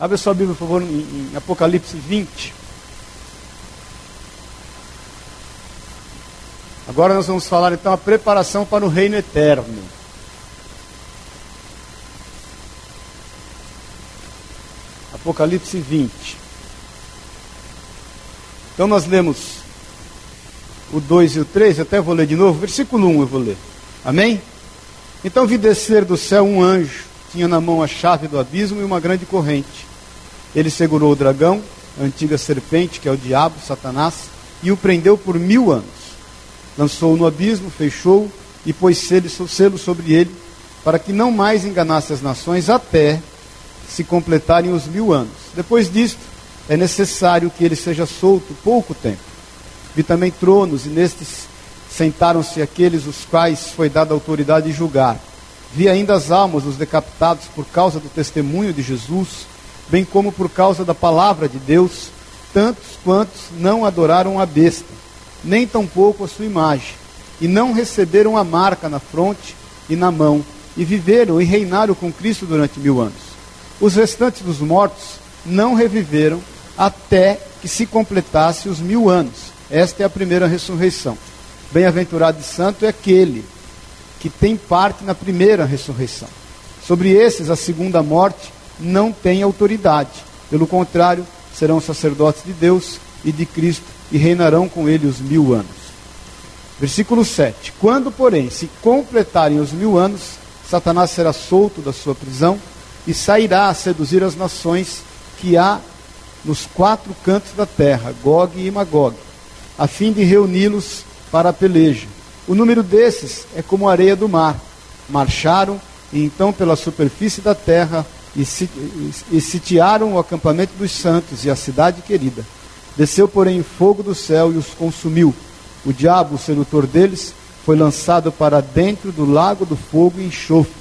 Abre sua Bíblia, por favor, em, em Apocalipse 20. Agora nós vamos falar então a preparação para o reino eterno. Apocalipse 20. Então nós lemos o 2 e o 3, até vou ler de novo, versículo 1 eu vou ler. Amém? Então vi descer do céu um anjo, tinha na mão a chave do abismo e uma grande corrente. Ele segurou o dragão, a antiga serpente, que é o diabo, Satanás, e o prendeu por mil anos. Lançou-o no abismo, fechou-o e pôs selo sobre ele, para que não mais enganasse as nações até se completarem os mil anos. Depois disto, é necessário que ele seja solto pouco tempo. Vi também tronos, e nestes sentaram-se aqueles os quais foi dada autoridade de julgar. Vi ainda as almas dos decapitados por causa do testemunho de Jesus, bem como por causa da palavra de Deus, tantos quantos não adoraram a besta, nem tampouco a sua imagem, e não receberam a marca na fronte e na mão, e viveram e reinaram com Cristo durante mil anos. Os restantes dos mortos não reviveram até que se completasse os mil anos. Esta é a primeira ressurreição. Bem-aventurado e santo é aquele que tem parte na primeira ressurreição. Sobre esses, a segunda morte não tem autoridade. Pelo contrário, serão sacerdotes de Deus e de Cristo e reinarão com ele os mil anos. Versículo 7: Quando, porém, se completarem os mil anos, Satanás será solto da sua prisão e sairá a seduzir as nações que há nos quatro cantos da terra, Gog e Magog, a fim de reuni-los para a peleja. O número desses é como a areia do mar. Marcharam e então pela superfície da terra e, e sitiaram o acampamento dos santos e a cidade querida. Desceu, porém, fogo do céu e os consumiu. O diabo, o sedutor deles, foi lançado para dentro do lago do fogo e enxofre,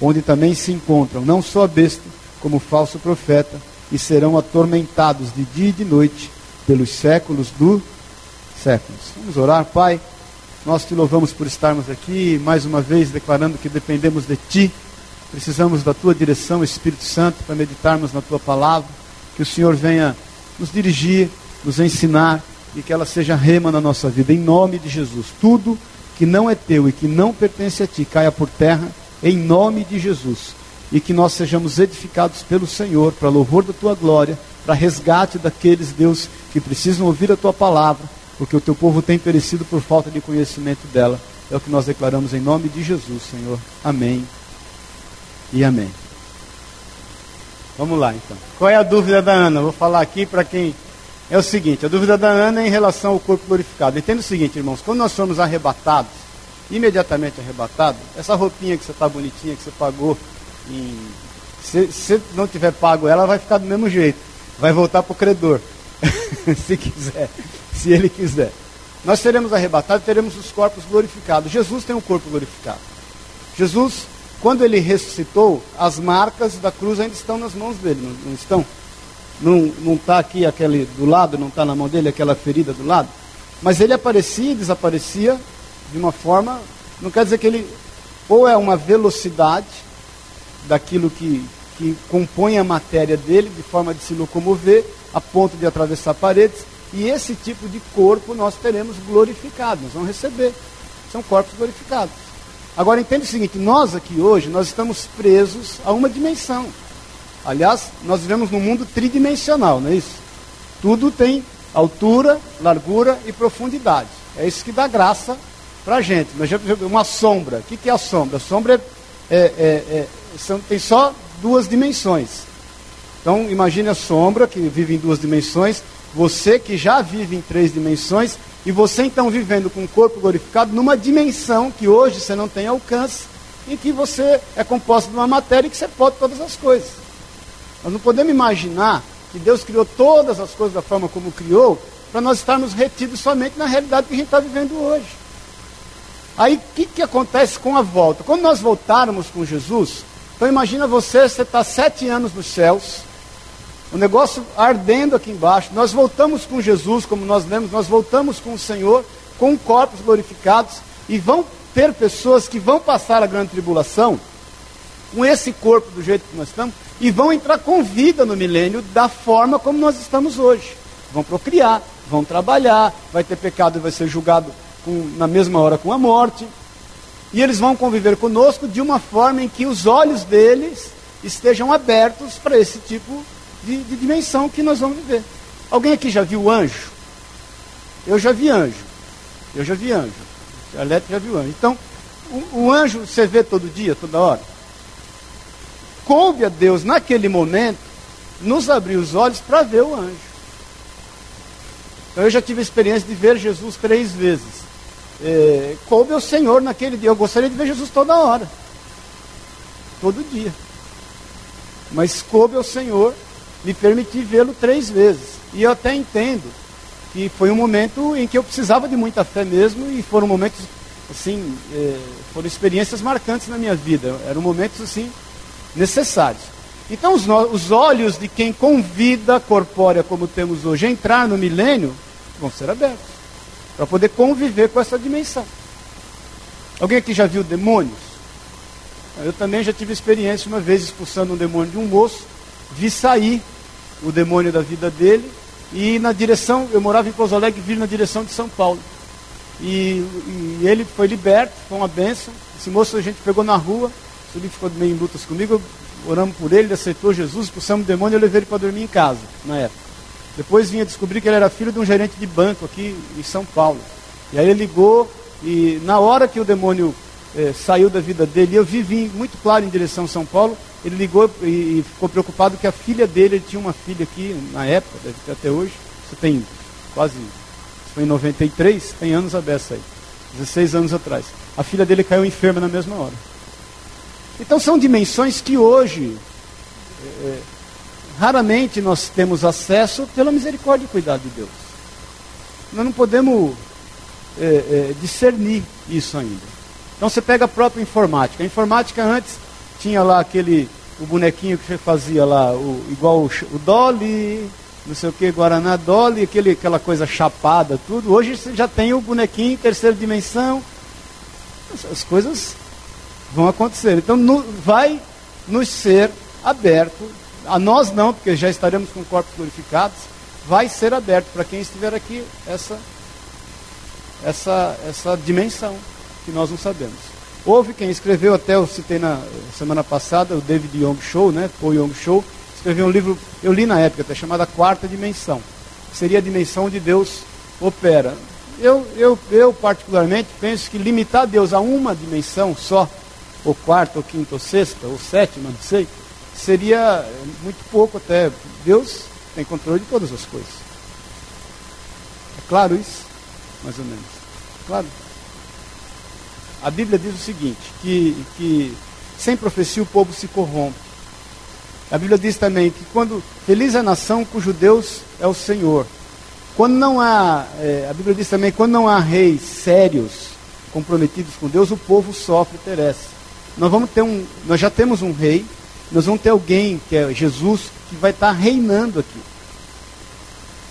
onde também se encontram não só a besta, como o falso profeta, e serão atormentados de dia e de noite pelos séculos do séculos. Vamos orar, Pai. Nós te louvamos por estarmos aqui, mais uma vez declarando que dependemos de Ti. Precisamos da Tua direção, Espírito Santo, para meditarmos na Tua palavra. Que o Senhor venha nos dirigir, nos ensinar e que ela seja rema na nossa vida. Em nome de Jesus. Tudo que não é Teu e que não pertence a Ti caia por terra, em nome de Jesus. E que nós sejamos edificados pelo Senhor, para louvor da Tua glória, para resgate daqueles, Deus, que precisam ouvir a Tua palavra porque o teu povo tem perecido por falta de conhecimento dela. É o que nós declaramos em nome de Jesus, Senhor. Amém e amém. Vamos lá então. Qual é a dúvida da Ana? Vou falar aqui para quem. É o seguinte: a dúvida da Ana é em relação ao corpo glorificado. Entenda o seguinte, irmãos: quando nós somos arrebatados, imediatamente arrebatados, essa roupinha que você está bonitinha, que você pagou, em... se, se não tiver pago ela, vai ficar do mesmo jeito. Vai voltar para o credor, se quiser se Ele quiser. Nós seremos arrebatados teremos os corpos glorificados. Jesus tem um corpo glorificado. Jesus, quando ele ressuscitou, as marcas da cruz ainda estão nas mãos dele, não, não estão? Não está aqui aquele do lado, não está na mão dele aquela ferida do lado? Mas ele aparecia e desaparecia de uma forma, não quer dizer que ele, ou é uma velocidade daquilo que, que compõe a matéria dele, de forma de se locomover, a ponto de atravessar paredes, e esse tipo de corpo nós teremos glorificado, nós vamos receber. São corpos glorificados. Agora entende o seguinte, nós aqui hoje, nós estamos presos a uma dimensão. Aliás, nós vivemos num mundo tridimensional, não é isso? Tudo tem altura, largura e profundidade. É isso que dá graça para a gente. Uma sombra. O que é a sombra? A sombra é, é, é, são, tem só duas dimensões. Então, imagine a sombra, que vive em duas dimensões, você que já vive em três dimensões, e você então vivendo com o corpo glorificado numa dimensão que hoje você não tem alcance, em que você é composto de uma matéria que você pode todas as coisas. Nós não podemos imaginar que Deus criou todas as coisas da forma como criou, para nós estarmos retidos somente na realidade que a gente está vivendo hoje. Aí o que, que acontece com a volta? Quando nós voltarmos com Jesus, então imagina você, você está sete anos nos céus, o negócio ardendo aqui embaixo. Nós voltamos com Jesus, como nós lemos, nós voltamos com o Senhor, com corpos glorificados, e vão ter pessoas que vão passar a grande tribulação com esse corpo do jeito que nós estamos, e vão entrar com vida no milênio da forma como nós estamos hoje. Vão procriar, vão trabalhar, vai ter pecado e vai ser julgado com, na mesma hora com a morte. E eles vão conviver conosco de uma forma em que os olhos deles estejam abertos para esse tipo de, de dimensão que nós vamos viver. Alguém aqui já viu anjo? Eu já vi anjo. Eu já vi anjo. A Lete já viu anjo. Então, o, o anjo você vê todo dia, toda hora? Coube a Deus, naquele momento, nos abrir os olhos para ver o anjo. Então, eu já tive a experiência de ver Jesus três vezes. É, coube Senhor naquele dia. Eu gostaria de ver Jesus toda hora. Todo dia. Mas coube ao Senhor me permitir vê-lo três vezes. E eu até entendo que foi um momento em que eu precisava de muita fé mesmo e foram momentos assim, é, foram experiências marcantes na minha vida. Eram momentos assim necessários. Então os, os olhos de quem convida a corpórea como temos hoje a entrar no milênio vão ser abertos para poder conviver com essa dimensão. Alguém aqui já viu demônios? Eu também já tive experiência uma vez expulsando um demônio de um moço, vi sair o demônio da vida dele e na direção, eu morava em Pouso Alegre, vi na direção de São Paulo. E, e, ele foi liberto, foi uma benção. Esse moço a gente pegou na rua, ele ficou meio em lutas comigo, oramos por ele, ele aceitou Jesus, expulsamos o demônio e eu levei ele para dormir em casa, na época. Depois vinha descobrir que ele era filho de um gerente de banco aqui em São Paulo. E aí ele ligou e na hora que o demônio eh, saiu da vida dele, eu vi vir muito claro em direção a São Paulo, ele ligou e, e ficou preocupado que a filha dele, ele tinha uma filha aqui na época, deve ter até hoje, você tem quase, foi em 93, tem anos a aí, 16 anos atrás. A filha dele caiu enferma na mesma hora. Então são dimensões que hoje é, raramente nós temos acesso pela misericórdia e cuidado de Deus. Nós não podemos é, é, discernir isso ainda. Então você pega a própria informática. A informática antes tinha lá aquele o bonequinho que você fazia lá, o, igual o, o Dolly, não sei o que, Guaraná Dolly, aquele, aquela coisa chapada, tudo. Hoje você já tem o bonequinho em terceira dimensão. As coisas vão acontecer. Então no, vai nos ser aberto, a nós não, porque já estaremos com corpos glorificados, vai ser aberto para quem estiver aqui essa, essa, essa dimensão que nós não sabemos. Houve quem escreveu, até eu citei na semana passada, o David Young Show, né? Paul Young Show, escreveu um livro, eu li na época, até chamado A Quarta Dimensão. Seria a dimensão onde Deus opera. Eu, eu, eu, particularmente, penso que limitar Deus a uma dimensão só, ou quarta, ou quinta, ou sexta, ou sétima, não sei, seria muito pouco até. Deus tem controle de todas as coisas. É claro isso? Mais ou menos. Claro. A Bíblia diz o seguinte, que, que sem profecia o povo se corrompe. A Bíblia diz também que quando feliz é a nação cujo Deus é o Senhor. Quando não há, é, a Bíblia diz também, quando não há reis sérios, comprometidos com Deus, o povo sofre e perece. Nós vamos ter um, nós já temos um rei, nós vamos ter alguém que é Jesus que vai estar reinando aqui.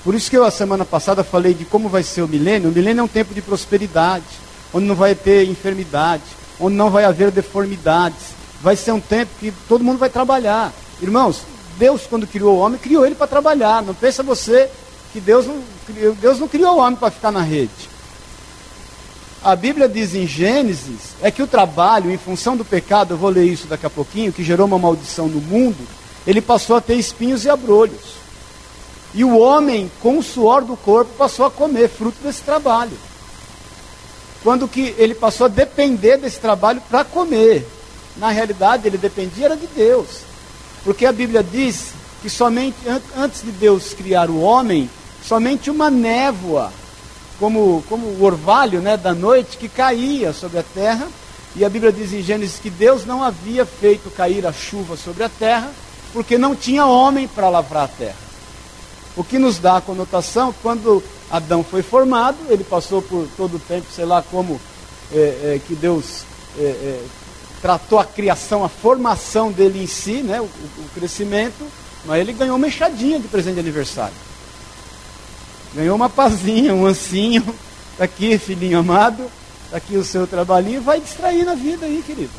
Por isso que eu a semana passada falei de como vai ser o milênio. O milênio é um tempo de prosperidade onde não vai ter enfermidade, onde não vai haver deformidades. Vai ser um tempo que todo mundo vai trabalhar. Irmãos, Deus, quando criou o homem, criou ele para trabalhar. Não pensa você que Deus não, Deus não criou o homem para ficar na rede. A Bíblia diz em Gênesis é que o trabalho, em função do pecado, eu vou ler isso daqui a pouquinho, que gerou uma maldição no mundo, ele passou a ter espinhos e abrolhos. E o homem, com o suor do corpo, passou a comer fruto desse trabalho quando que ele passou a depender desse trabalho para comer. Na realidade, ele dependia era de Deus. Porque a Bíblia diz que somente antes de Deus criar o homem, somente uma névoa, como, como o orvalho né, da noite, que caía sobre a terra. E a Bíblia diz em Gênesis que Deus não havia feito cair a chuva sobre a terra, porque não tinha homem para lavrar a terra. O que nos dá a conotação, quando Adão foi formado, ele passou por todo o tempo, sei lá como é, é, que Deus é, é tratou a criação, a formação dele em si, né, o, o, crescimento, mas ele ganhou uma enxadinha de presente de aniversário. Ganhou uma pazinha, um ancinho. Está aqui, filhinho amado, está aqui o seu trabalhinho, vai distrair na vida aí, querido.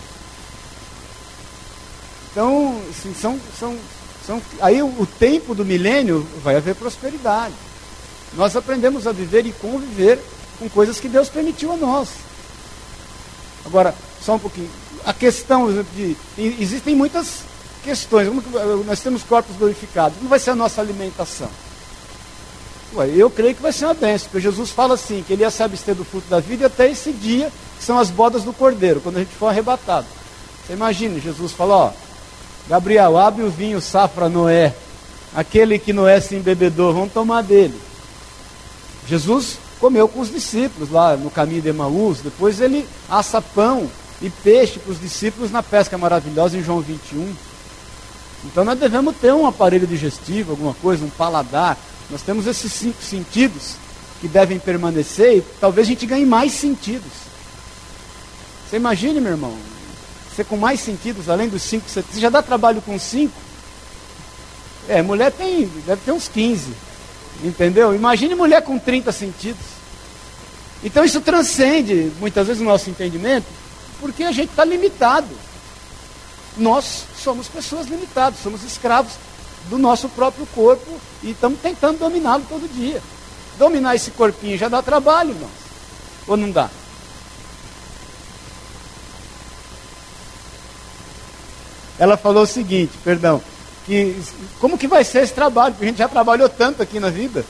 Então, assim, são, são, são, aí o, o tempo do milênio vai haver prosperidade. Nós aprendemos a viver e conviver com coisas que Deus permitiu a nós. Agora, só um pouquinho. A questão de. Existem muitas questões. Nós temos corpos glorificados. Como vai ser a nossa alimentação? Ué, eu creio que vai ser uma bênção, porque Jesus fala assim, que ele ia se abster do fruto da vida até esse dia, que são as bodas do cordeiro, quando a gente for arrebatado. Você imagina, Jesus fala, ó, Gabriel, abre o vinho safra Noé, aquele que Noé se embebedou, vamos tomar dele. Jesus comeu com os discípulos lá no caminho de Emaús, depois ele assa pão e peixe para os discípulos na pesca maravilhosa em João 21. Então nós devemos ter um aparelho digestivo, alguma coisa, um paladar, nós temos esses cinco sentidos que devem permanecer e talvez a gente ganhe mais sentidos. Você imagine, meu irmão, você com mais sentidos, além dos cinco, você já dá trabalho com cinco? É, mulher tem, deve ter uns 15. Entendeu? Imagine mulher com 30 sentidos. Então isso transcende muitas vezes o nosso entendimento, porque a gente está limitado. Nós somos pessoas limitadas, somos escravos do nosso próprio corpo e estamos tentando dominá-lo todo dia. Dominar esse corpinho já dá trabalho, irmãos. Ou não dá? Ela falou o seguinte, perdão, que como que vai ser esse trabalho? Porque a gente já trabalhou tanto aqui na vida.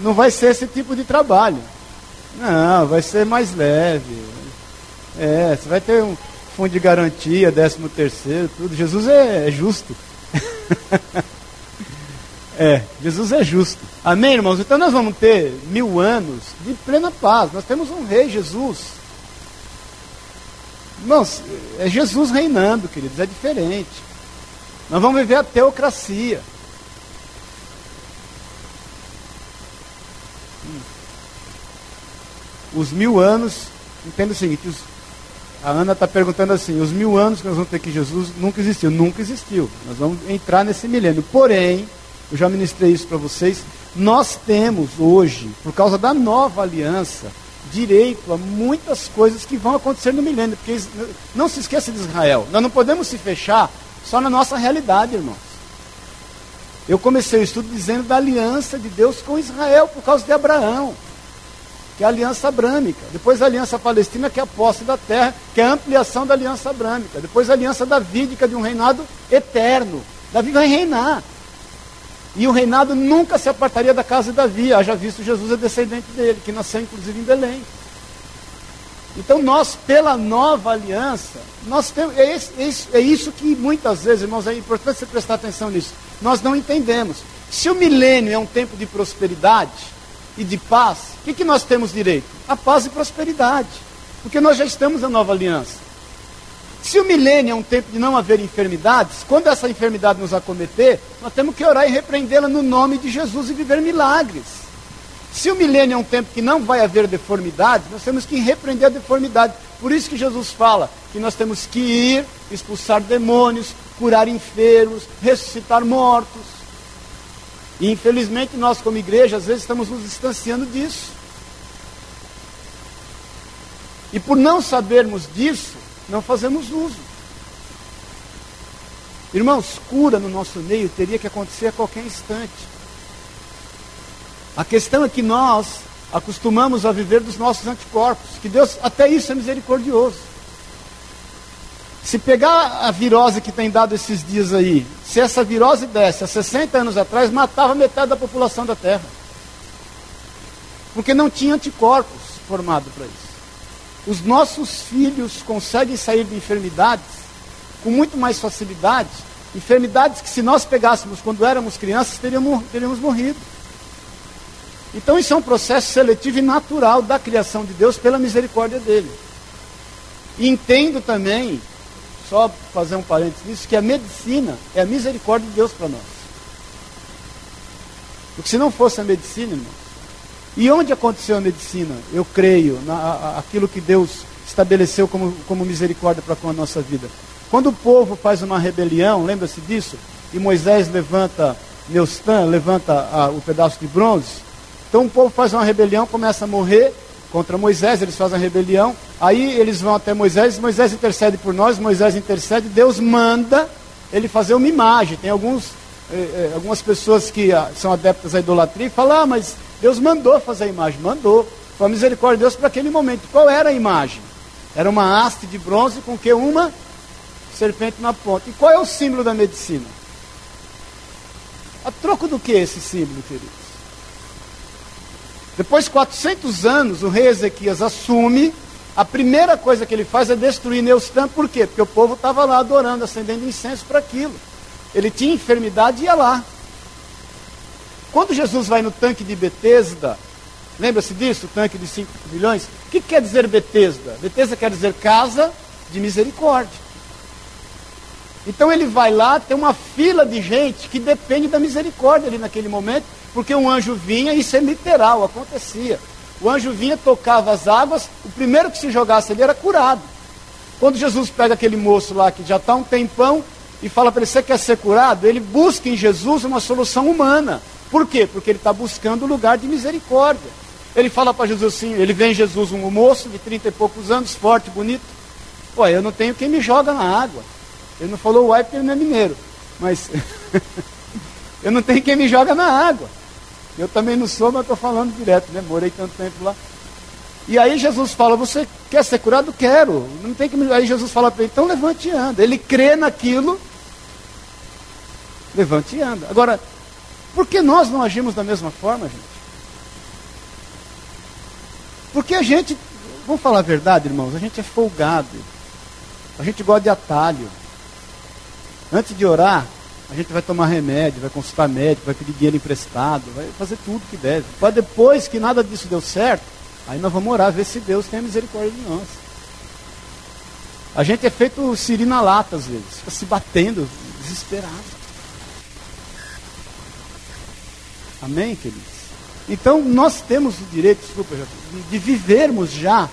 Não vai ser esse tipo de trabalho. Não, vai ser mais leve. É, você vai ter um, fundo de garantia, décimo terceiro, tudo. Jesus é, é justo. é, Jesus é justo. Amém, irmãos? Então nós vamos ter mil anos de plena paz. Nós temos um rei, Jesus. Irmãos, é Jesus reinando, queridos, é diferente. Nós vamos viver a teocracia. Hum. Os mil anos, entenda o seguinte, os, a Ana está perguntando assim: os mil anos que nós vamos ter que Jesus nunca existiu. Nunca existiu. Nós vamos entrar nesse milênio. Porém, eu já ministrei isso para vocês. Nós temos hoje, por causa da nova aliança, direito a muitas coisas que vão acontecer no milênio. Porque não se esqueça de Israel. Nós não podemos se fechar só na nossa realidade, irmãos. Eu comecei o estudo dizendo da aliança de Deus com Israel por causa de Abraão que é a aliança abrâmica. Depois a aliança palestina, que é a posse da terra, que é a ampliação da aliança abrâmica. Depois a aliança davídica de um reinado eterno. Davi vai reinar. E o reinado nunca se apartaria da casa de Davi. Haja visto Jesus é descendente dele, que nasceu inclusive em Belém. Então nós, pela nova aliança, nós temos, é, isso, é isso que muitas vezes, irmãos, é importante você prestar atenção nisso. Nós não entendemos. Se o milênio é um tempo de prosperidade, e de paz, o que, que nós temos direito? A paz e prosperidade. Porque nós já estamos na nova aliança. Se o milênio é um tempo de não haver enfermidades, quando essa enfermidade nos acometer, nós temos que orar e repreendê-la no nome de Jesus e viver milagres. Se o milênio é um tempo que não vai haver deformidade, nós temos que repreender a deformidade. Por isso que Jesus fala que nós temos que ir, expulsar demônios, curar enfermos, ressuscitar mortos. E infelizmente nós, como igreja, às vezes estamos nos distanciando disso. E por não sabermos disso, não fazemos uso. Irmãos, cura no nosso meio teria que acontecer a qualquer instante. A questão é que nós acostumamos a viver dos nossos anticorpos, que Deus até isso é misericordioso. Se pegar a virose que tem dado esses dias aí, se essa virose desse há 60 anos atrás, matava metade da população da Terra. Porque não tinha anticorpos formados para isso. Os nossos filhos conseguem sair de enfermidades com muito mais facilidade. Enfermidades que, se nós pegássemos quando éramos crianças, teríamos, teríamos morrido. Então, isso é um processo seletivo e natural da criação de Deus pela misericórdia dele. E entendo também só fazer um parênteses nisso, que a medicina é a misericórdia de Deus para nós. Porque se não fosse a medicina, irmãos, e onde aconteceu a medicina? Eu creio, na, aquilo que Deus estabeleceu como, como misericórdia para com a nossa vida. Quando o povo faz uma rebelião, lembra-se disso? E Moisés levanta Neustan, levanta a, o pedaço de bronze. Então o povo faz uma rebelião, começa a morrer, contra Moisés, eles fazem a rebelião. Aí eles vão até Moisés, Moisés intercede por nós, Moisés intercede, Deus manda ele fazer uma imagem. Tem alguns, eh, eh, algumas pessoas que ah, são adeptas à idolatria e falam, ah, mas Deus mandou fazer a imagem. Mandou. Foi a misericórdia de Deus para aquele momento. Qual era a imagem? Era uma haste de bronze com que uma serpente na ponta. E qual é o símbolo da medicina? A troco do que esse símbolo, queridos? Depois de 400 anos, o rei Ezequias assume. A primeira coisa que ele faz é destruir Neustã. Por quê? Porque o povo estava lá adorando, acendendo incenso para aquilo. Ele tinha enfermidade e ia lá. Quando Jesus vai no tanque de Betesda, lembra-se disso, o tanque de 5 milhões? O que quer dizer Betesda? Betesda quer dizer casa de misericórdia. Então ele vai lá, tem uma fila de gente que depende da misericórdia ali naquele momento, porque um anjo vinha, isso é literal, acontecia. O anjo vinha, tocava as águas, o primeiro que se jogasse ali era curado. Quando Jesus pega aquele moço lá que já está um tempão e fala para ele: Você quer ser curado? Ele busca em Jesus uma solução humana. Por quê? Porque ele está buscando um lugar de misericórdia. Ele fala para Jesus assim: Ele vem Jesus, um moço de trinta e poucos anos, forte, bonito. Pô, eu não tenho quem me joga na água. Ele não falou uai porque ele não é mineiro. Mas eu não tenho quem me joga na água. Eu também não sou, mas estou falando direto, né? Morei tanto tempo lá. E aí Jesus fala, você quer ser curado? Quero. Não tem que me... Aí Jesus fala para ele, então levante e anda. Ele crê naquilo, levante e anda. Agora, por que nós não agimos da mesma forma, gente? Porque a gente, vamos falar a verdade, irmãos, a gente é folgado. A gente gosta de atalho. Antes de orar, a gente vai tomar remédio, vai consultar médico, vai pedir dinheiro emprestado, vai fazer tudo que deve. Para depois que nada disso deu certo, aí nós vamos orar, ver se Deus tem misericórdia de nós. A gente é feito siri na lata às vezes, fica se batendo, desesperado. Amém, queridos? Então nós temos o direito, desculpa, de, vivermos já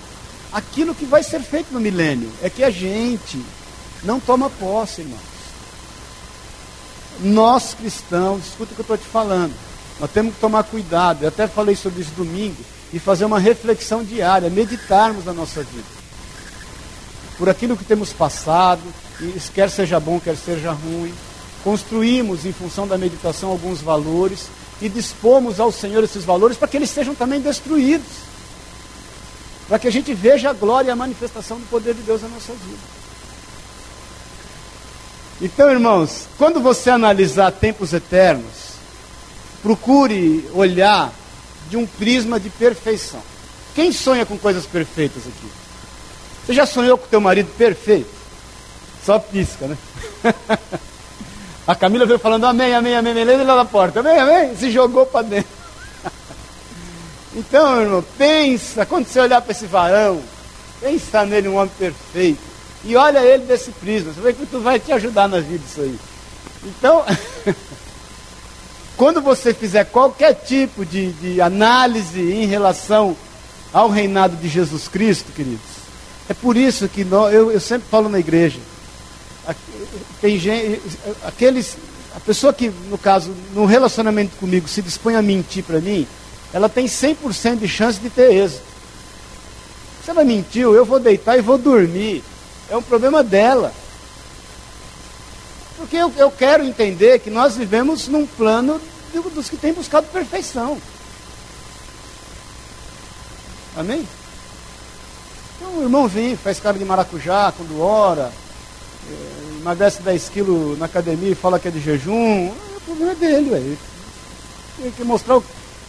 aquilo que vai ser feito no milênio. É que a gente não toma posse, irmão. Nós cristãos, escuta o que eu estou te falando, nós temos que tomar cuidado. Eu até falei sobre isso domingo e fazer uma reflexão diária, meditarmos na nossa vida. Por aquilo que temos passado, quer seja bom, quer seja ruim. Construímos, em função da meditação, alguns valores e dispomos ao Senhor esses valores para que eles sejam também destruídos. Para que a gente veja a glória e a manifestação do poder de Deus na nossa vida. Então, irmãos, quando você analisar tempos eternos, procure olhar de um prisma de perfeição. Quem sonha com coisas perfeitas aqui? Você já sonhou com teu marido perfeito? Só pisca, né? A Camila veio falando amém, amém, amém, amém, lá na porta, amém, amém, se jogou para dentro. Então, irmão, pensa, quando você olhar para esse varão, pensa nele um homem perfeito. E olha ele desse prisma. Você vê que tu vai te ajudar na vida isso aí. Então, quando você fizer qualquer tipo de, de análise em relação ao reinado de Jesus Cristo, queridos, é por isso que nós, eu, eu sempre falo na igreja, tem gente, aqueles, a pessoa que, no caso, no relacionamento comigo, se dispõe a mentir para mim, ela tem 100% de chance de ter êxito. Se ela mentiu, eu vou deitar e vou dormir. É um problema dela. Porque eu, eu quero entender que nós vivemos num plano dos que têm buscado perfeição. Amém? Então o irmão vem, faz cara de maracujá quando ora, é, emagrece 10 quilos na academia e fala que é de jejum. É, o problema é dele, velho. Tem que mostrar o,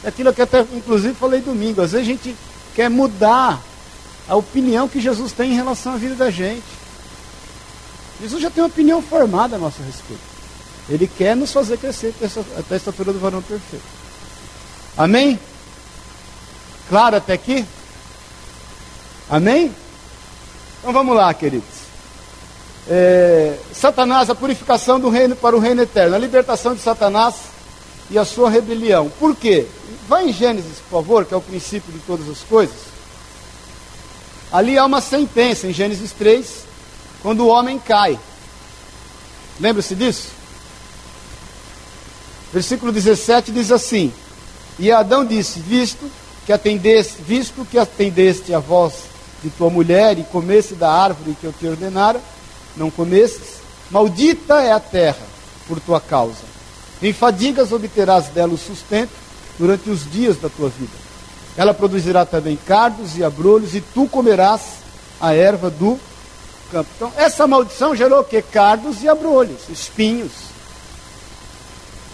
aquilo que até inclusive falei domingo. Às vezes a gente quer mudar a opinião que Jesus tem em relação à vida da gente. Jesus já tem uma opinião formada a nosso respeito. Ele quer nos fazer crescer até a estatura do varão perfeito. Amém? Claro até aqui? Amém? Então vamos lá, queridos. É, Satanás, a purificação do reino para o reino eterno, a libertação de Satanás e a sua rebelião. Por quê? Vai em Gênesis, por favor, que é o princípio de todas as coisas. Ali há uma sentença, em Gênesis 3, quando o homem cai. Lembra-se disso? Versículo 17 diz assim: E Adão disse: Visto que atendeste, visto que atendeste a voz de tua mulher e comesse da árvore que eu te ordenara, não comestes, maldita é a terra por tua causa. Em fadigas obterás dela o sustento durante os dias da tua vida. Ela produzirá também cardos e abrolhos, e tu comerás a erva do campo. Então, essa maldição gerou o quê? Cardos e abrolhos, espinhos.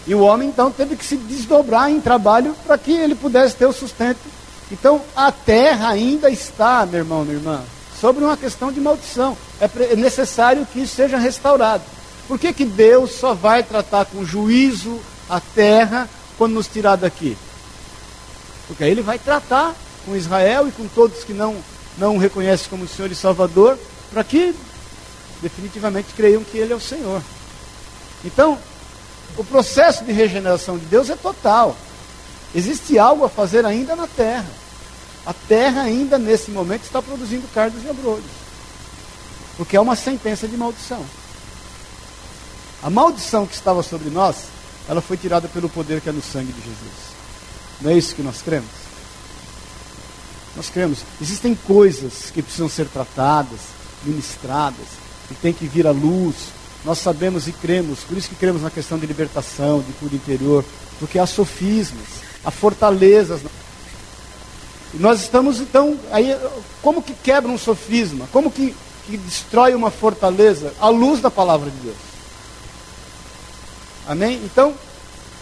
E o homem então teve que se desdobrar em trabalho para que ele pudesse ter o sustento. Então a terra ainda está, meu irmão, minha irmã, sobre uma questão de maldição. É, é necessário que isso seja restaurado. Por que, que Deus só vai tratar com juízo a terra quando nos tirar daqui? Porque aí ele vai tratar com Israel e com todos que não, não o reconhecem como Senhor e Salvador, para que definitivamente creiam que Ele é o Senhor. Então, o processo de regeneração de Deus é total. Existe algo a fazer ainda na terra. A terra ainda nesse momento está produzindo cardos e abrolhos. Porque é uma sentença de maldição. A maldição que estava sobre nós, ela foi tirada pelo poder que é no sangue de Jesus. Não é isso que nós cremos? Nós cremos. Existem coisas que precisam ser tratadas, ministradas, e tem que vir à luz, nós sabemos e cremos, por isso que cremos na questão de libertação, de cura interior, porque há sofismas, há fortalezas. Nós estamos então, aí, como que quebra um sofisma? Como que, que destrói uma fortaleza? À luz da palavra de Deus. Amém? Então,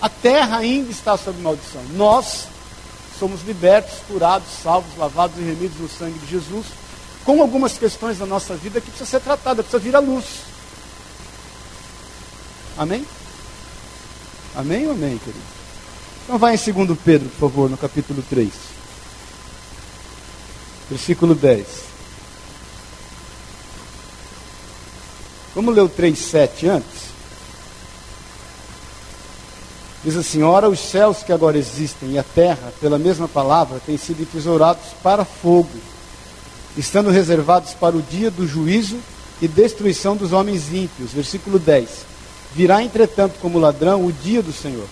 a terra ainda está sob maldição. Nós somos libertos, curados, salvos, lavados e remidos no sangue de Jesus, com algumas questões da nossa vida que precisa ser tratada, precisa vir à luz. Amém? Amém ou amém, querido? Então vai em 2 Pedro, por favor, no capítulo 3. Versículo 10. Vamos ler o 3,7 antes? Diz assim: Ora, os céus que agora existem e a terra, pela mesma palavra, têm sido entesourados para fogo, estando reservados para o dia do juízo e destruição dos homens ímpios. Versículo 10. Virá, entretanto, como ladrão o dia do Senhor,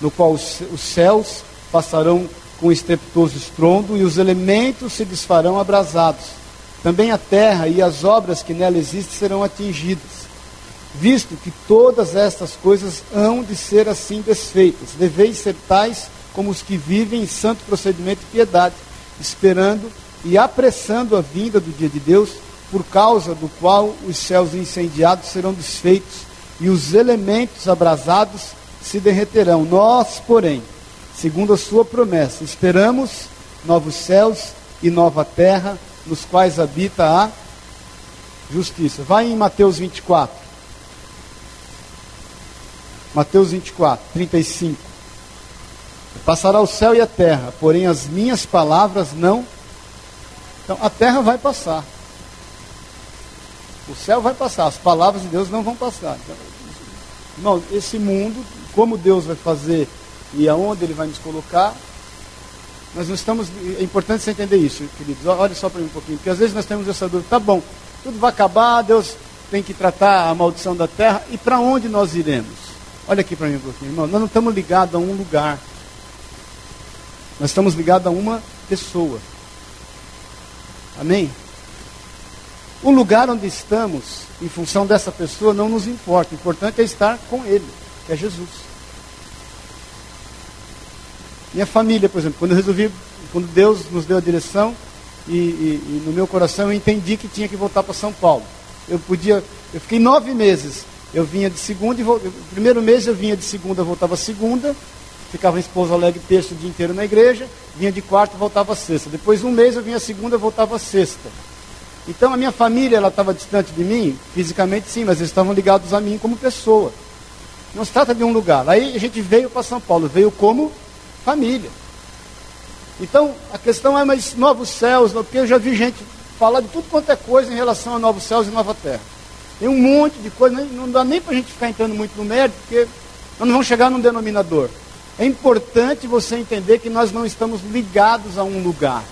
no qual os céus passarão com estrepitoso estrondo e os elementos se desfarão abrasados. Também a terra e as obras que nela existem serão atingidas. Visto que todas estas coisas hão de ser assim desfeitas, deveis ser tais como os que vivem em santo procedimento e piedade, esperando e apressando a vinda do dia de Deus, por causa do qual os céus incendiados serão desfeitos e os elementos abrasados se derreterão. Nós, porém, segundo a sua promessa, esperamos novos céus e nova terra, nos quais habita a justiça. Vai em Mateus 24. Mateus 24, 35. Passará o céu e a terra, porém as minhas palavras não. Então a terra vai passar. O céu vai passar, as palavras de Deus não vão passar. Então, Irmão, esse mundo, como Deus vai fazer e aonde Ele vai nos colocar, nós não estamos. É importante você entender isso, queridos. Olha só para mim um pouquinho, porque às vezes nós temos essa dúvida: tá bom, tudo vai acabar, Deus tem que tratar a maldição da terra, e para onde nós iremos? Olha aqui para mim um pouquinho, irmão. Nós não estamos ligados a um lugar, nós estamos ligados a uma pessoa. Amém? O lugar onde estamos, em função dessa pessoa, não nos importa. O importante é estar com Ele, que é Jesus. Minha família, por exemplo, quando eu resolvi, quando Deus nos deu a direção, e, e, e no meu coração eu entendi que tinha que voltar para São Paulo. Eu podia, eu fiquei nove meses. Eu vinha de segunda e. Primeiro mês eu vinha de segunda, voltava segunda, ficava em Esposa Alegre terço o dia inteiro na igreja, vinha de quarta, voltava sexta. Depois um mês eu vinha segunda, voltava sexta. Então a minha família ela estava distante de mim, fisicamente sim, mas eles estavam ligados a mim como pessoa. Não se trata de um lugar. Aí a gente veio para São Paulo, veio como família. Então a questão é, mas novos céus, porque eu já vi gente falar de tudo quanto é coisa em relação a novos céus e nova terra. Tem um monte de coisa, não dá nem para a gente ficar entrando muito no mérito, porque nós não vamos chegar num denominador. É importante você entender que nós não estamos ligados a um lugar.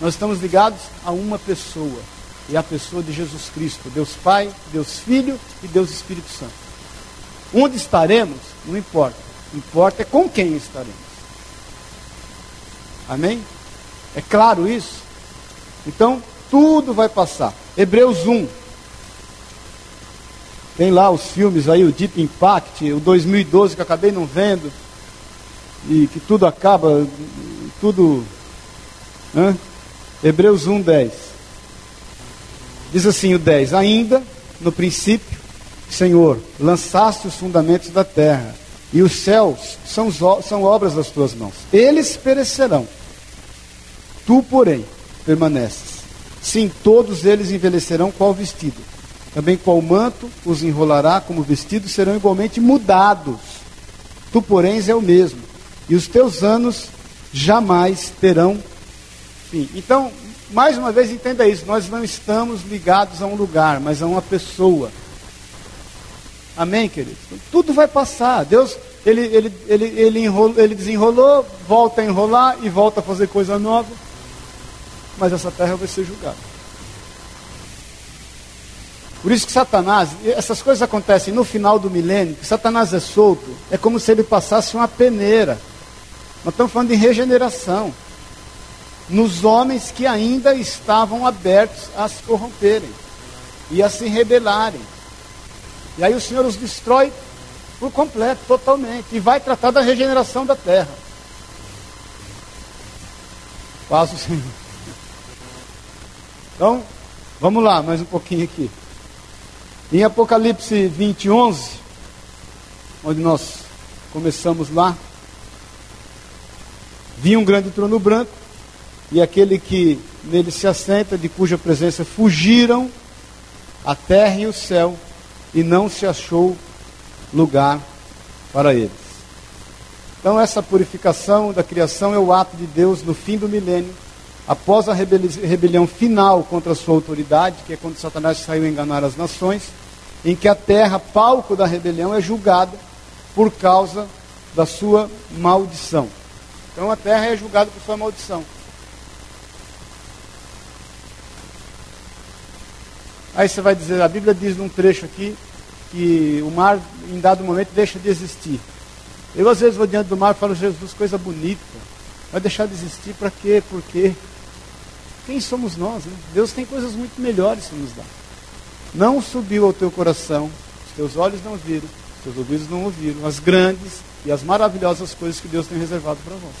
Nós estamos ligados a uma pessoa, e a pessoa de Jesus Cristo, Deus Pai, Deus Filho e Deus Espírito Santo. Onde estaremos, não importa. Importa é com quem estaremos. Amém? É claro isso? Então, tudo vai passar. Hebreus 1. Tem lá os filmes aí, o Deep Impact, o 2012 que eu acabei não vendo. E que tudo acaba, tudo. Hã? Hebreus 1, 10. Diz assim o 10: Ainda, no princípio, Senhor, lançaste os fundamentos da terra, e os céus são, são obras das tuas mãos. Eles perecerão. Tu, porém, permaneces. Sim, todos eles envelhecerão qual vestido. Também qual manto os enrolará como vestido serão igualmente mudados. Tu, porém, é o mesmo. E os teus anos jamais terão fim. Então, mais uma vez, entenda isso: nós não estamos ligados a um lugar, mas a uma pessoa. Amém, queridos? Tudo vai passar. Deus, ele, ele, ele, ele, enrolou, ele desenrolou, volta a enrolar e volta a fazer coisa nova. Mas essa terra vai ser julgada. Por isso que Satanás, essas coisas acontecem no final do milênio, que Satanás é solto, é como se ele passasse uma peneira. Nós estamos falando de regeneração nos homens que ainda estavam abertos a se corromperem e a se rebelarem. E aí o Senhor os destrói por completo, totalmente, e vai tratar da regeneração da terra. Paz o Senhor. Então, vamos lá, mais um pouquinho aqui. Em Apocalipse 20, 11, onde nós começamos lá, vi um grande trono branco e aquele que nele se assenta, de cuja presença fugiram a terra e o céu, e não se achou lugar para eles. Então, essa purificação da criação é o ato de Deus no fim do milênio, após a rebelião final contra a sua autoridade, que é quando Satanás saiu enganar as nações, em que a terra, palco da rebelião, é julgada por causa da sua maldição. Então, a terra é julgada por sua maldição. Aí você vai dizer, a Bíblia diz num trecho aqui que o mar, em dado momento, deixa de existir. Eu às vezes vou diante do mar e falo, Jesus, coisa bonita. Vai deixar de existir para quê? Por quê? Quem somos nós? Né? Deus tem coisas muito melhores para nos dar. Não subiu ao teu coração, os teus olhos não viram, os teus ouvidos não ouviram, as grandes e as maravilhosas coisas que Deus tem reservado para vós.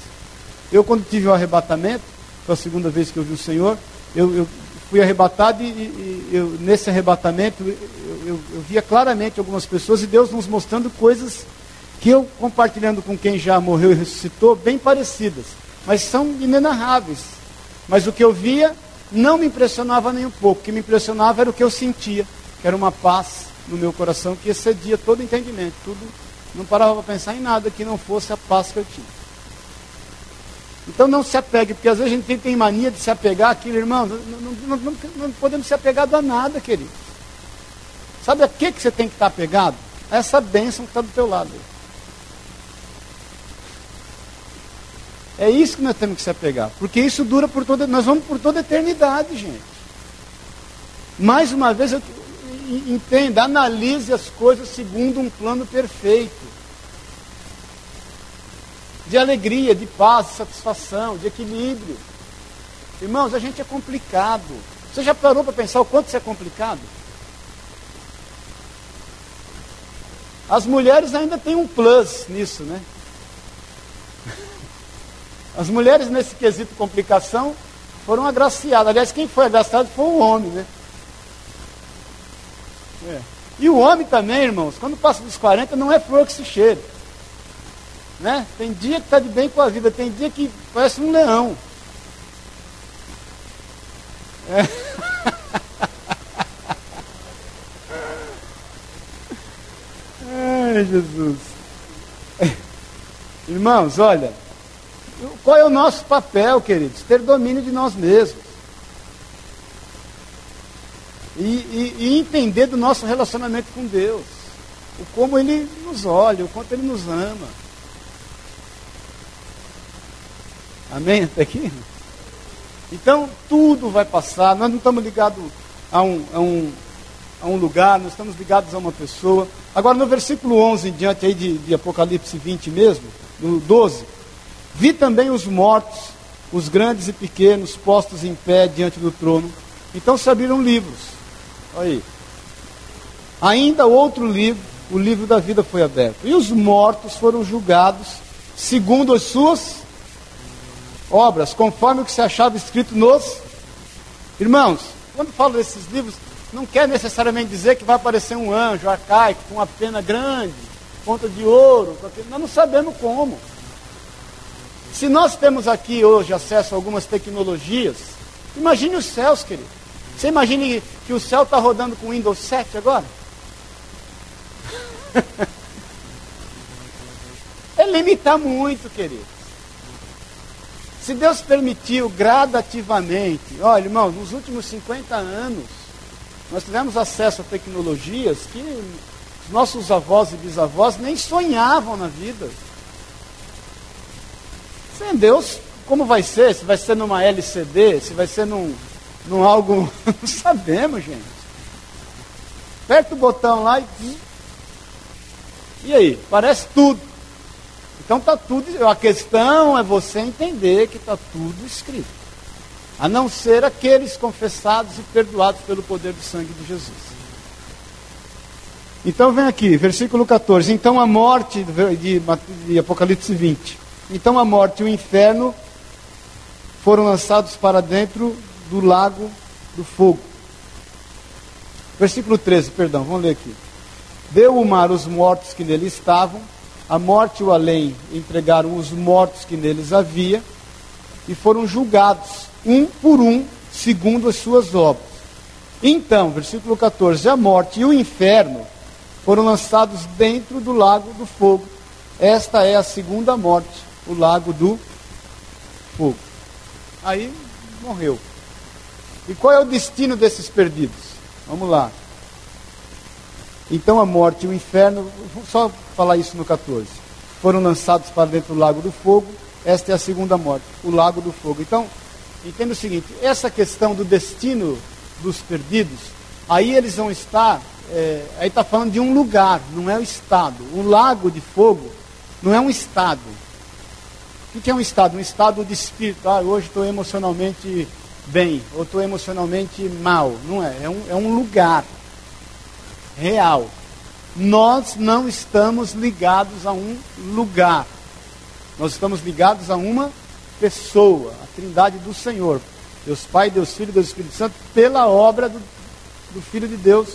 Eu, quando tive o arrebatamento, foi a segunda vez que eu vi o Senhor, eu, eu fui arrebatado e, e eu, nesse arrebatamento eu, eu, via claramente algumas pessoas e Deus nos mostrando coisas que eu, compartilhando com quem já morreu e ressuscitou, bem parecidas, mas são inenarráveis. Mas o que eu via não me impressionava nem um pouco, o que me impressionava era o que eu sentia, que era uma paz no meu coração que excedia todo entendimento, tudo, não parava para pensar em nada que não fosse a paz que eu tinha. Então não se apegue, porque às vezes a gente tem mania de se apegar àquilo, irmão. Não, não, não, não podemos ser apegados a nada, querido. Sabe a que, que você tem que estar apegado? A essa bênção que está do teu lado. É isso que nós temos que se apegar. Porque isso dura por toda. Nós vamos por toda a eternidade, gente. Mais uma vez, eu, entenda, analise as coisas segundo um plano perfeito de alegria, de paz, de satisfação, de equilíbrio. Irmãos, a gente é complicado. Você já parou para pensar o quanto isso é complicado? As mulheres ainda têm um plus nisso, né? As mulheres nesse quesito complicação foram agraciadas. Aliás, quem foi agraciado foi o homem, né? É. E o homem também, irmãos, quando passa dos 40, não é flor que se cheira. Né? Tem dia que está de bem com a vida, tem dia que parece um leão. É. Ai, Jesus. Irmãos, olha, qual é o nosso papel, queridos? Ter domínio de nós mesmos. E, e, e, entender do nosso relacionamento com Deus. O como Ele nos olha, o quanto Ele nos ama. Amém? Até aqui? Então, tudo vai passar. Nós não estamos ligados a um, a, um, a um lugar, nós estamos ligados a uma pessoa. Agora, no versículo 11 em diante aí de, de Apocalipse 20 mesmo, no 12, vi também os mortos os grandes e pequenos postos em pé diante do trono. Então se abriram livros. Olha aí. Ainda outro livro, o livro da vida foi aberto. E os mortos foram julgados segundo as suas obras, conforme o que se achava escrito nos. Irmãos, quando falo desses livros, não quer necessariamente dizer que vai aparecer um anjo arcaico com uma pena grande, ponta de ouro, não sabemos como. Se nós temos aqui hoje acesso a algumas tecnologias, imagine os céus, querido. Você imagine que o céu está rodando com Windows 7 agora? é limitar muito, querido. Se Deus permitiu gradativamente, olha, irmão, nos últimos 50 anos, nós tivemos acesso a tecnologias que os nossos avós e bisavós nem sonhavam na vida. Sem Deus, como vai ser? Se vai ser numa LCD, se vai ser num, num algo. Não sabemos, gente. Aperta o botão lá e. E aí? Parece tudo. Então está tudo. A questão é você entender que está tudo escrito a não ser aqueles confessados e perdoados pelo poder do sangue de Jesus. Então vem aqui, versículo 14. Então a morte, de, de Apocalipse 20. Então a morte e o inferno foram lançados para dentro do lago do fogo. Versículo 13, perdão, vamos ler aqui. Deu o mar os mortos que nele estavam, a morte e o além entregaram os mortos que neles havia, e foram julgados um por um, segundo as suas obras. Então, versículo 14: a morte e o inferno foram lançados dentro do lago do fogo. Esta é a segunda morte, o lago do fogo. Aí morreu. E qual é o destino desses perdidos? Vamos lá. Então a morte e o inferno, vou só falar isso no 14, foram lançados para dentro do lago do fogo. Esta é a segunda morte, o lago do fogo. Então, entenda o seguinte: essa questão do destino dos perdidos, aí eles vão estar, é, aí está falando de um lugar, não é o estado. O lago de fogo não é um estado. O que é um estado? Um estado de espírito. Ah, hoje estou emocionalmente bem, ou estou emocionalmente mal. Não é, é um, é um lugar real. Nós não estamos ligados a um lugar. Nós estamos ligados a uma pessoa, a trindade do Senhor. Deus Pai, Deus Filho, Deus Espírito Santo, pela obra do, do Filho de Deus,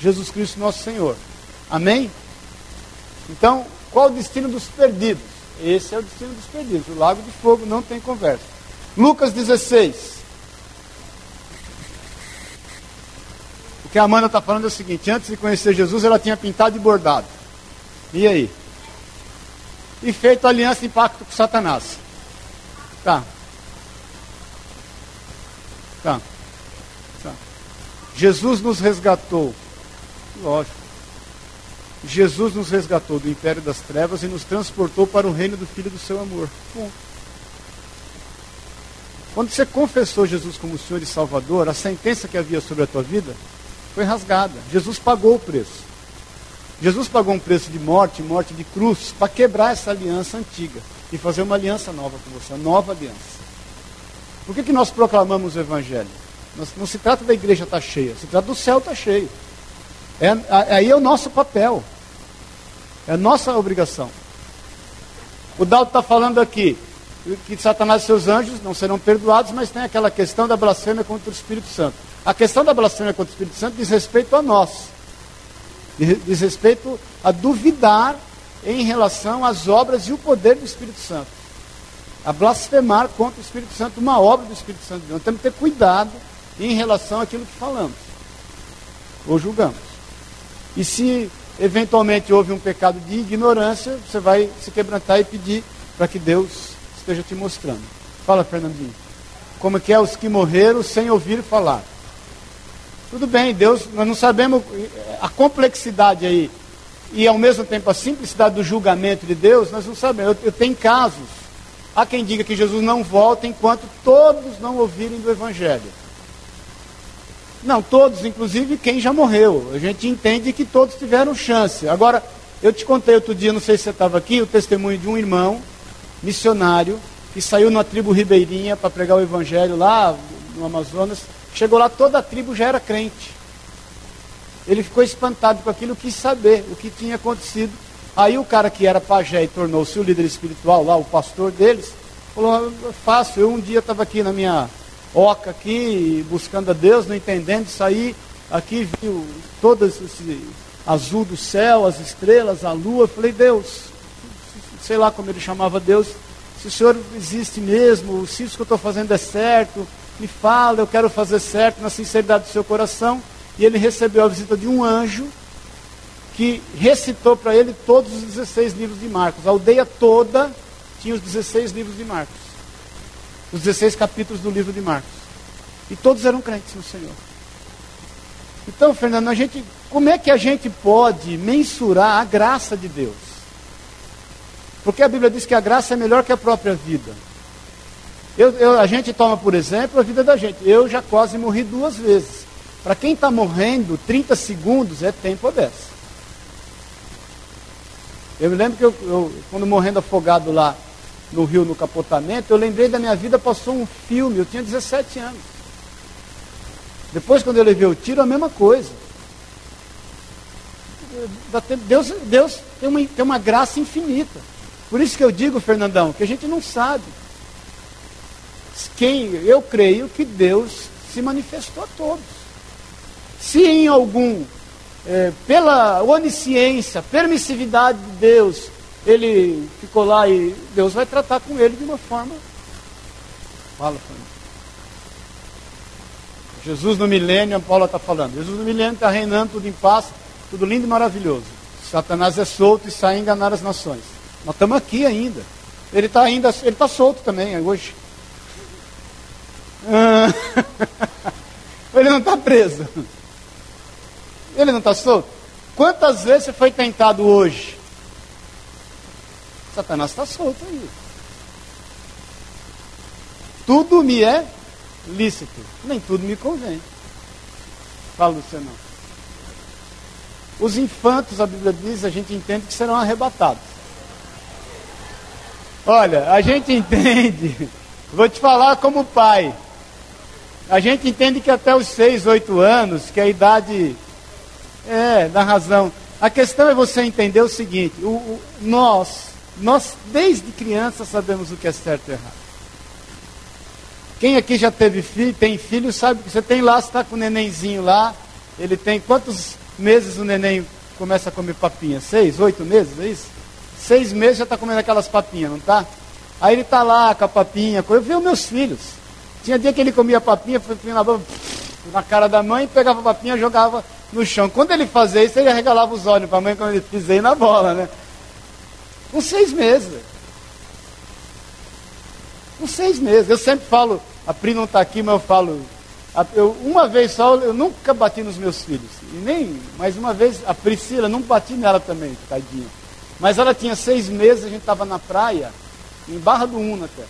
Jesus Cristo nosso Senhor. Amém? Então, qual o destino dos perdidos? Esse é o destino dos perdidos. O lago de fogo não tem conversa. Lucas 16. O que a Amanda está falando é o seguinte: antes de conhecer Jesus, ela tinha pintado e bordado. E aí? E feito aliança e pacto com Satanás. Tá. Tá. Tá. Jesus nos resgatou. Lógico. Jesus nos resgatou do império das trevas e nos transportou para o reino do Filho do seu amor. Bom. Quando você confessou Jesus como Senhor e Salvador, a sentença que havia sobre a tua vida foi rasgada. Jesus pagou o preço. Jesus pagou um preço de morte, morte de cruz, para quebrar essa aliança antiga e fazer uma aliança nova com você, uma nova aliança. Por que, que nós proclamamos o Evangelho? Não se trata da igreja estar tá cheia, se trata do céu estar tá cheio. É, aí é o nosso papel, é a nossa obrigação. O Dalto está falando aqui que Satanás e seus anjos não serão perdoados, mas tem aquela questão da blasfêmia contra o Espírito Santo. A questão da blasfêmia contra o Espírito Santo diz respeito a nós, diz respeito a duvidar em relação às obras e o poder do Espírito Santo. A blasfemar contra o Espírito Santo, uma obra do Espírito Santo Deus. Temos que ter cuidado em relação àquilo que falamos ou julgamos. E se eventualmente houve um pecado de ignorância, você vai se quebrantar e pedir para que Deus esteja te mostrando. Fala, Fernandinho. Como que é os que morreram sem ouvir falar? Tudo bem, Deus, nós não sabemos a complexidade aí e ao mesmo tempo a simplicidade do julgamento de Deus, nós não sabemos. Eu, eu tenho casos. Há quem diga que Jesus não volta enquanto todos não ouvirem do Evangelho. Não, todos, inclusive quem já morreu. A gente entende que todos tiveram chance. Agora, eu te contei outro dia, não sei se você estava aqui, o testemunho de um irmão missionário que saiu na tribo ribeirinha para pregar o evangelho lá no Amazonas. Chegou lá, toda a tribo já era crente. Ele ficou espantado com aquilo, quis saber o que tinha acontecido. Aí o cara que era pajé e tornou-se o líder espiritual lá, o pastor deles, falou, fácil, eu um dia estava aqui na minha oca aqui, buscando a Deus, não entendendo, saí aqui, vi todo esse azul do céu, as estrelas, a lua, falei, Deus, sei lá como ele chamava Deus, se o Senhor existe mesmo, se isso que eu estou fazendo é certo, me fala, eu quero fazer certo na sinceridade do seu coração. E ele recebeu a visita de um anjo que recitou para ele todos os 16 livros de Marcos. A aldeia toda tinha os 16 livros de Marcos. Os 16 capítulos do livro de Marcos. E todos eram crentes no Senhor. Então, Fernando, a gente, como é que a gente pode mensurar a graça de Deus? Porque a Bíblia diz que a graça é melhor que a própria vida. Eu, eu, a gente toma, por exemplo, a vida da gente. Eu já quase morri duas vezes. Para quem está morrendo, 30 segundos é tempo dessa. Eu me lembro que eu, eu, quando morrendo afogado lá no rio, no capotamento, eu lembrei da minha vida, passou um filme, eu tinha 17 anos. Depois, quando eu levei o tiro, a mesma coisa. Deus, Deus tem, uma, tem uma graça infinita. Por isso que eu digo, Fernandão, que a gente não sabe. Quem, eu creio que Deus se manifestou a todos. Se em algum, é, pela onisciência, permissividade de Deus, ele ficou lá e Deus vai tratar com ele de uma forma. Fala, Fernando. Jesus no milênio, a Paula está falando. Jesus no milênio está reinando tudo em paz, tudo lindo e maravilhoso. Satanás é solto e sai enganar as nações. Nós estamos aqui ainda. Ele está ainda, ele está solto também hoje. Ah, ele não está preso. Ele não está solto? Quantas vezes você foi tentado hoje? Satanás está solto aí. Tudo me é lícito, nem tudo me convém. Fala, Luciano. Os infantos, a Bíblia diz, a gente entende que serão arrebatados. Olha, a gente entende, vou te falar como pai. A gente entende que até os 6, 8 anos, que é a idade é, da razão. A questão é você entender o seguinte: o, o, nós, nós desde criança sabemos o que é certo e errado. Quem aqui já teve filho, tem filho, sabe que você tem lá, você está com o nenenzinho lá, ele tem quantos meses o neném começa a comer papinha? Seis, oito meses, é isso? Seis meses já está comendo aquelas papinhas, não está? Aí ele está lá com a papinha, eu vi os meus filhos. Tinha dia que ele comia papinha, papinha na, boca, na cara da mãe, pegava a papinha e jogava no chão. Quando ele fazia isso, ele regalava os olhos para a mãe quando ele pisei na bola, né? Com seis meses. Com seis meses. Eu sempre falo, a Pri não está aqui, mas eu falo. Eu, uma vez só, eu nunca bati nos meus filhos. E nem, mais uma vez, a Priscila, não bati nela também, tadinha. Mas ela tinha seis meses, a gente estava na praia, em Barra do Una até.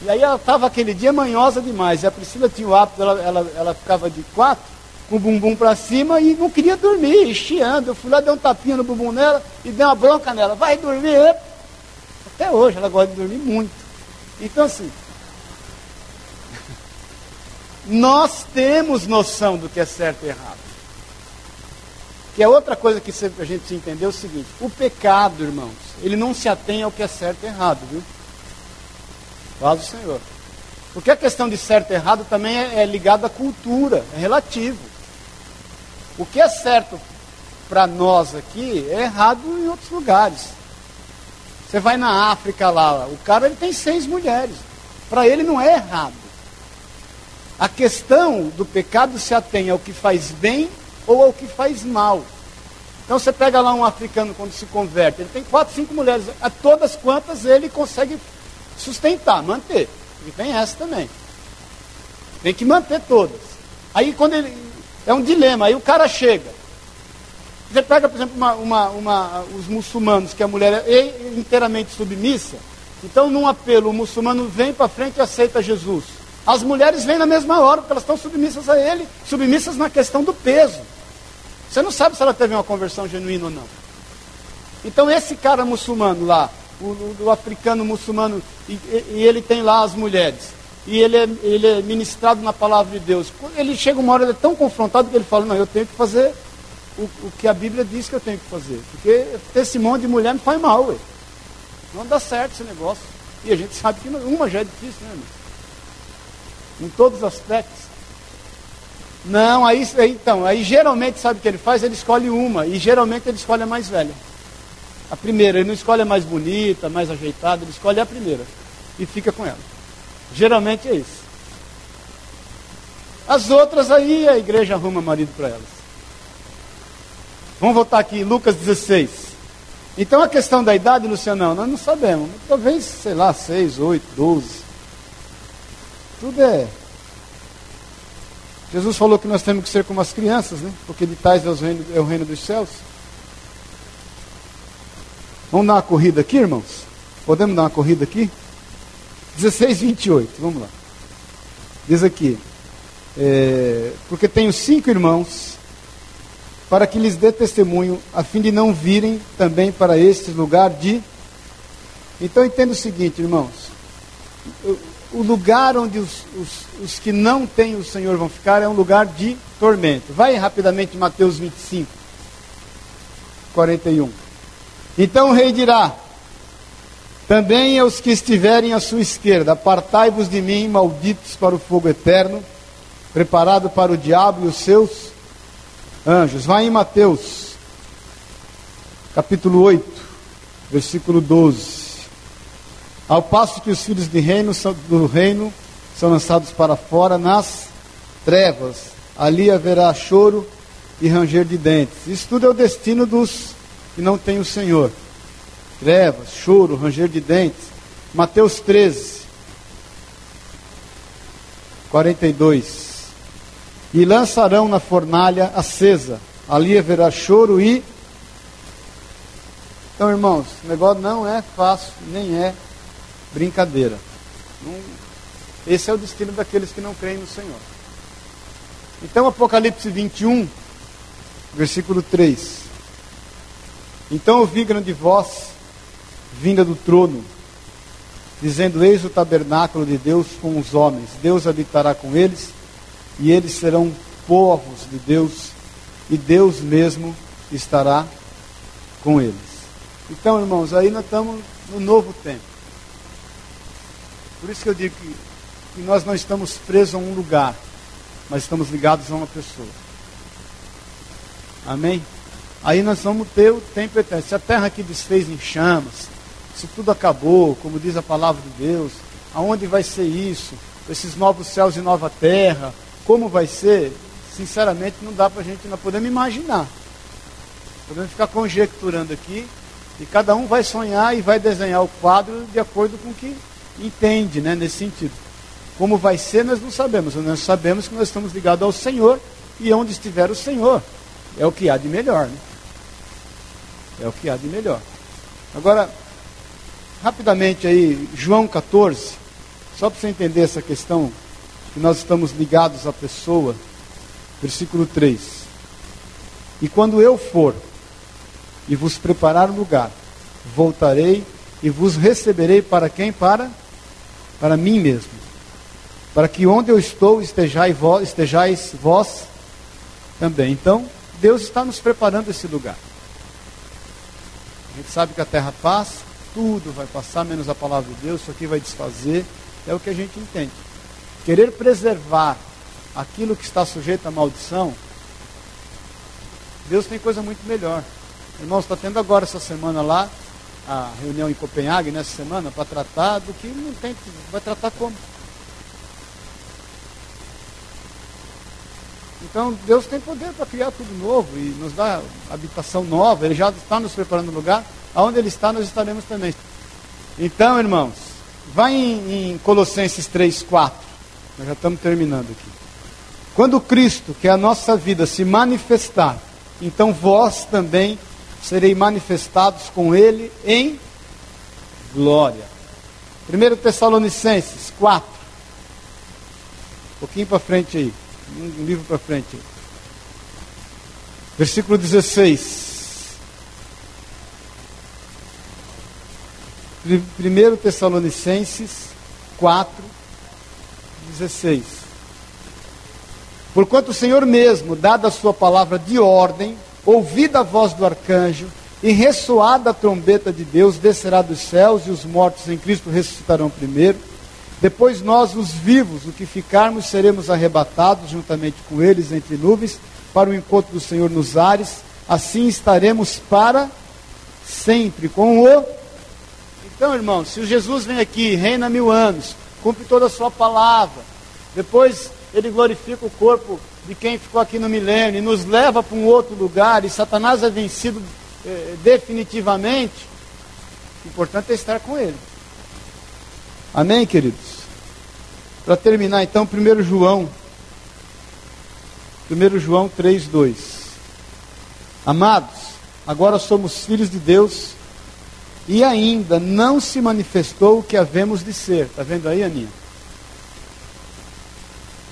E aí ela estava aquele dia manhosa demais. E a Priscila tinha o hábito, ela, ela, ela ficava de quatro, o bumbum para cima e não queria dormir, estiando. Eu fui lá, dei um tapinha no bumbum nela e dei uma bronca nela. Vai dormir. Até hoje ela gosta de dormir muito. Então assim, nós temos noção do que é certo e errado. Que é outra coisa que a gente se entendeu é o seguinte: o pecado, irmãos, ele não se atém ao que é certo e errado, viu? Faz o Senhor. Porque a questão de certo e errado também é, é ligada à cultura, é relativo. O que é certo para nós aqui é errado em outros lugares. Você vai na África lá, o cara ele tem seis mulheres. Para ele não é errado. A questão do pecado se atém ao que faz bem ou ao que faz mal. Então você pega lá um africano quando se converte, ele tem quatro, cinco mulheres, a todas quantas ele consegue sustentar, manter. E tem essa também. Tem que manter todas. Aí quando ele. É um dilema, aí o cara chega. Você pega, por exemplo, uma, uma, uma, os muçulmanos, que a mulher é inteiramente submissa. Então, num apelo, o muçulmano vem para frente e aceita Jesus. As mulheres vêm na mesma hora, porque elas estão submissas a ele, submissas na questão do peso. Você não sabe se ela teve uma conversão genuína ou não. Então, esse cara muçulmano lá, o, o africano muçulmano, e, e, ele tem lá as mulheres, e ele é, ele é ministrado na palavra de Deus. Ele chega uma hora, ele é tão confrontado que ele fala, não, eu tenho que fazer o, o que a Bíblia diz que eu tenho que fazer. Porque ter esse monte de mulher me faz mal, ué. Não dá certo esse negócio. E a gente sabe que uma já é difícil, né, irmão? Em todos os aspectos. Não, aí, então, aí geralmente sabe o que ele faz? Ele escolhe uma, e geralmente ele escolhe a mais velha. A primeira, ele não escolhe a mais bonita, mais ajeitada, ele escolhe a primeira. E fica com ela. Geralmente é isso. As outras aí a igreja arruma marido para elas. Vamos voltar aqui, Lucas 16. Então a questão da idade, Luciano, nós não sabemos. Talvez, sei lá, 6, 8, 12. Tudo é. Jesus falou que nós temos que ser como as crianças, né? Porque de tais é o reino, é o reino dos céus. Vamos dar uma corrida aqui, irmãos? Podemos dar uma corrida aqui? 16, 28, vamos lá. Diz aqui: é, Porque tenho cinco irmãos para que lhes dê testemunho, a fim de não virem também para este lugar de. Então entenda o seguinte, irmãos: o lugar onde os, os, os, que não têm o Senhor vão ficar é um lugar de tormento. Vai rapidamente Mateus 25, 41. Então o rei dirá: Também aos que estiverem à sua esquerda, apartai-vos de mim, malditos para o fogo eterno, preparado para o diabo e os seus anjos. Vai em Mateus, capítulo 8, versículo 12. Ao passo que os filhos de reino do reino são lançados para fora nas trevas, ali haverá choro e ranger de dentes. Isso tudo é o destino dos que não têm o Senhor. Trevas, choro, ranger de dentes. Mateus 13, 42 e lançarão na fornalha acesa. Ali haverá choro e. Então, irmãos, o negócio não é fácil, nem é brincadeira. Esse é o destino daqueles que não creem no Senhor. Então, Apocalipse 21, versículo 3. Então ouvi grande voz vinda do trono, dizendo: Eis o tabernáculo de Deus com os homens, Deus habitará com eles e eles serão povos de Deus, e Deus mesmo estará com eles. Então, irmãos, aí nós estamos no novo tempo. Por isso que eu digo que, que nós não estamos presos a um lugar, mas estamos ligados a uma pessoa. Amém? Aí nós vamos ter o tempo eterno. Se a terra aqui desfez em chamas, se tudo acabou, como diz a palavra de Deus, aonde vai ser isso? Esses novos céus e nova terra, como vai ser, sinceramente, não dá para a gente, não podemos imaginar. Podemos ficar conjecturando aqui, e cada um vai sonhar e vai desenhar o quadro de acordo com o que entende, né, nesse sentido. Como vai ser, nós não sabemos. Nós sabemos que nós estamos ligados ao Senhor, e onde estiver o Senhor, é o que há de melhor. Né? É o que há de melhor. Agora, rapidamente aí, João 14, só para você entender essa questão que nós estamos ligados à pessoa. Versículo 3. E quando eu for e vos preparar lugar, voltarei e vos receberei para quem? Para? Para mim mesmo. Para que onde eu estou estejais vós, estejais vós também. Então, Deus está nos preparando esse lugar. A gente sabe que a terra passa, tudo vai passar, menos a palavra de Deus, isso aqui vai desfazer. É o que a gente entende querer preservar aquilo que está sujeito à maldição, Deus tem coisa muito melhor. Irmãos, está tendo agora essa semana lá, a reunião em Copenhague, nessa semana, para tratar do que não tem, vai tratar como? Então, Deus tem poder para criar tudo novo e nos dar habitação nova. Ele já está nos preparando um lugar. Aonde Ele está, nós estaremos também. Então, irmãos, vai em, em Colossenses 3, 4. Nós já estamos terminando aqui. Quando Cristo, que é a nossa vida, se manifestar, então vós também sereis manifestados com Ele em glória. 1 Tessalonicenses 4. Um pouquinho para frente aí. Um livro para frente. Versículo 16. 1 Tessalonicenses 4, 16. Porquanto o Senhor mesmo, dada a sua palavra de ordem, ouvida a voz do arcanjo, e ressoada a trombeta de Deus, descerá dos céus, e os mortos em Cristo ressuscitarão primeiro. Depois nós, os vivos, o que ficarmos, seremos arrebatados juntamente com eles entre nuvens, para o encontro do Senhor nos ares. Assim estaremos para sempre com o. Então, irmãos, se o Jesus vem aqui, reina mil anos, cumpre toda a sua palavra, depois ele glorifica o corpo de quem ficou aqui no milênio e nos leva para um outro lugar, e Satanás é vencido eh, definitivamente, o importante é estar com ele. Amém, queridos? Para terminar, então, 1 João, 1 João 3, 2. Amados, agora somos filhos de Deus e ainda não se manifestou o que havemos de ser. Está vendo aí, Aninha?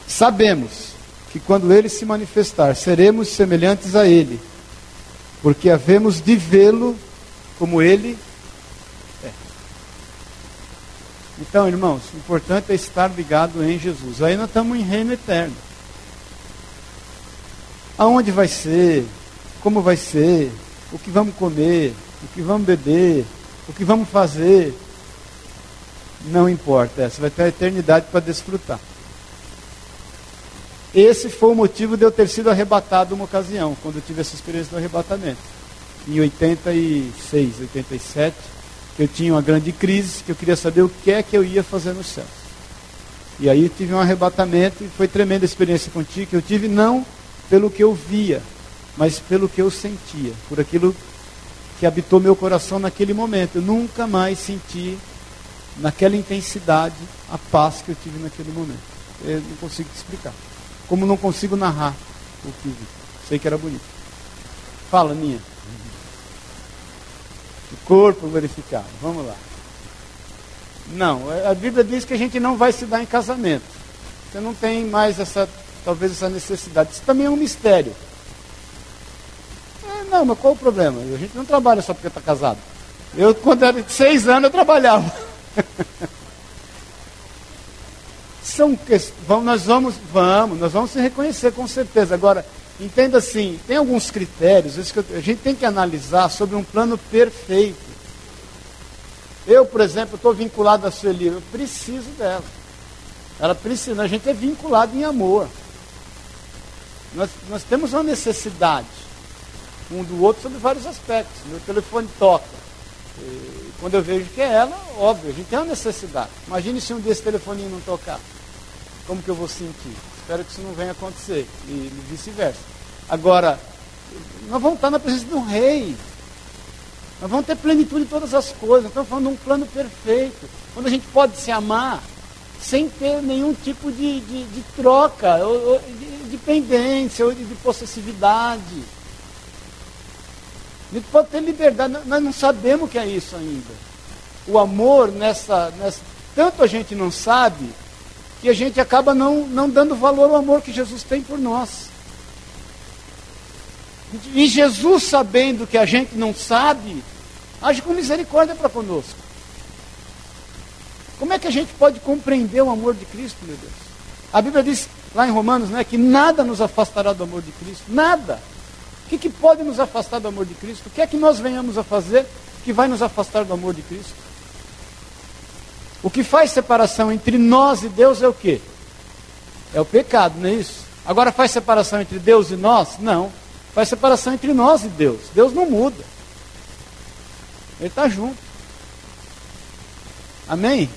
Sabemos que quando ele se manifestar, seremos semelhantes a ele, porque havemos de vê-lo como ele é. Então, irmãos, o importante é estar ligado em Jesus. Aí nós estamos em reino eterno. Aonde vai ser? Como vai ser? O que vamos comer? O que vamos beber? O que vamos fazer? Não importa, você vai ter a eternidade para desfrutar. Esse foi o motivo de eu ter sido arrebatado uma ocasião, quando eu tive essa experiência do arrebatamento. Em 86, 87, eu tinha uma grande crise, que eu queria saber o que é que eu ia fazer no céu. E aí tive um arrebatamento e foi tremenda a experiência contigo, que eu tive não pelo que eu via, mas pelo que eu sentia, por aquilo que habitou meu coração naquele momento. Eu nunca mais senti naquela intensidade a paz que eu tive naquele momento. Eu não consigo te explicar como não consigo narrar o que vi. Sei que era bonito. Fala, minha. Corpo glorificado. Vamos lá. Não, a Bíblia diz que a gente não vai se dar em casamento. Você não tem mais essa, talvez essa necessidade. Isso também é um mistério. É, não, mas qual o problema? A gente não trabalha só porque está casado. Eu, quando era de seis anos, eu trabalhava. são vamos, nós vamos, vamos, nós vamos se reconhecer com certeza. Agora, entenda assim, tem alguns critérios a gente tem que analisar sobre um plano perfeito. Eu, por exemplo, estou vinculado à Sueli, eu preciso dela. Ela precisa, a gente é vinculado em amor. Nós, nós temos uma necessidade um do outro sobre vários aspectos. Meu telefone toca. E quando eu vejo que é ela, óbvio, a gente tem uma necessidade. Imagine se um dia esse telefoninho não tocar como que eu vou sentir? Espero que isso não venha acontecer. E vice-versa. Agora, nós vamos estar na presença do rei. Nós vamos ter plenitude em todas as coisas. Nós estamos falando de um plano perfeito. Quando a gente pode se amar sem ter nenhum tipo de, de, de troca, ou, ou de dependência, ou de, de possessividade. A gente pode ter liberdade. Nós não sabemos o que é isso ainda. O amor nessa, nessa. Tanto a gente não sabe que a gente acaba não, não dando valor ao amor que Jesus tem por nós. E Jesus, sabendo que a gente não sabe, age com misericórdia para conosco. Como é que a gente pode compreender o amor de Cristo, meu Deus? A Bíblia diz lá em Romanos né, que nada nos afastará do amor de Cristo. Nada. O que, que pode nos afastar do amor de Cristo? O que é que nós venhamos a fazer que vai nos afastar do amor de Cristo? O que faz separação entre nós e Deus é o quê? É o pecado, não é isso? Agora faz separação entre Deus e nós? Não. Faz separação entre nós e Deus. Deus não muda. Ele está junto. Amém?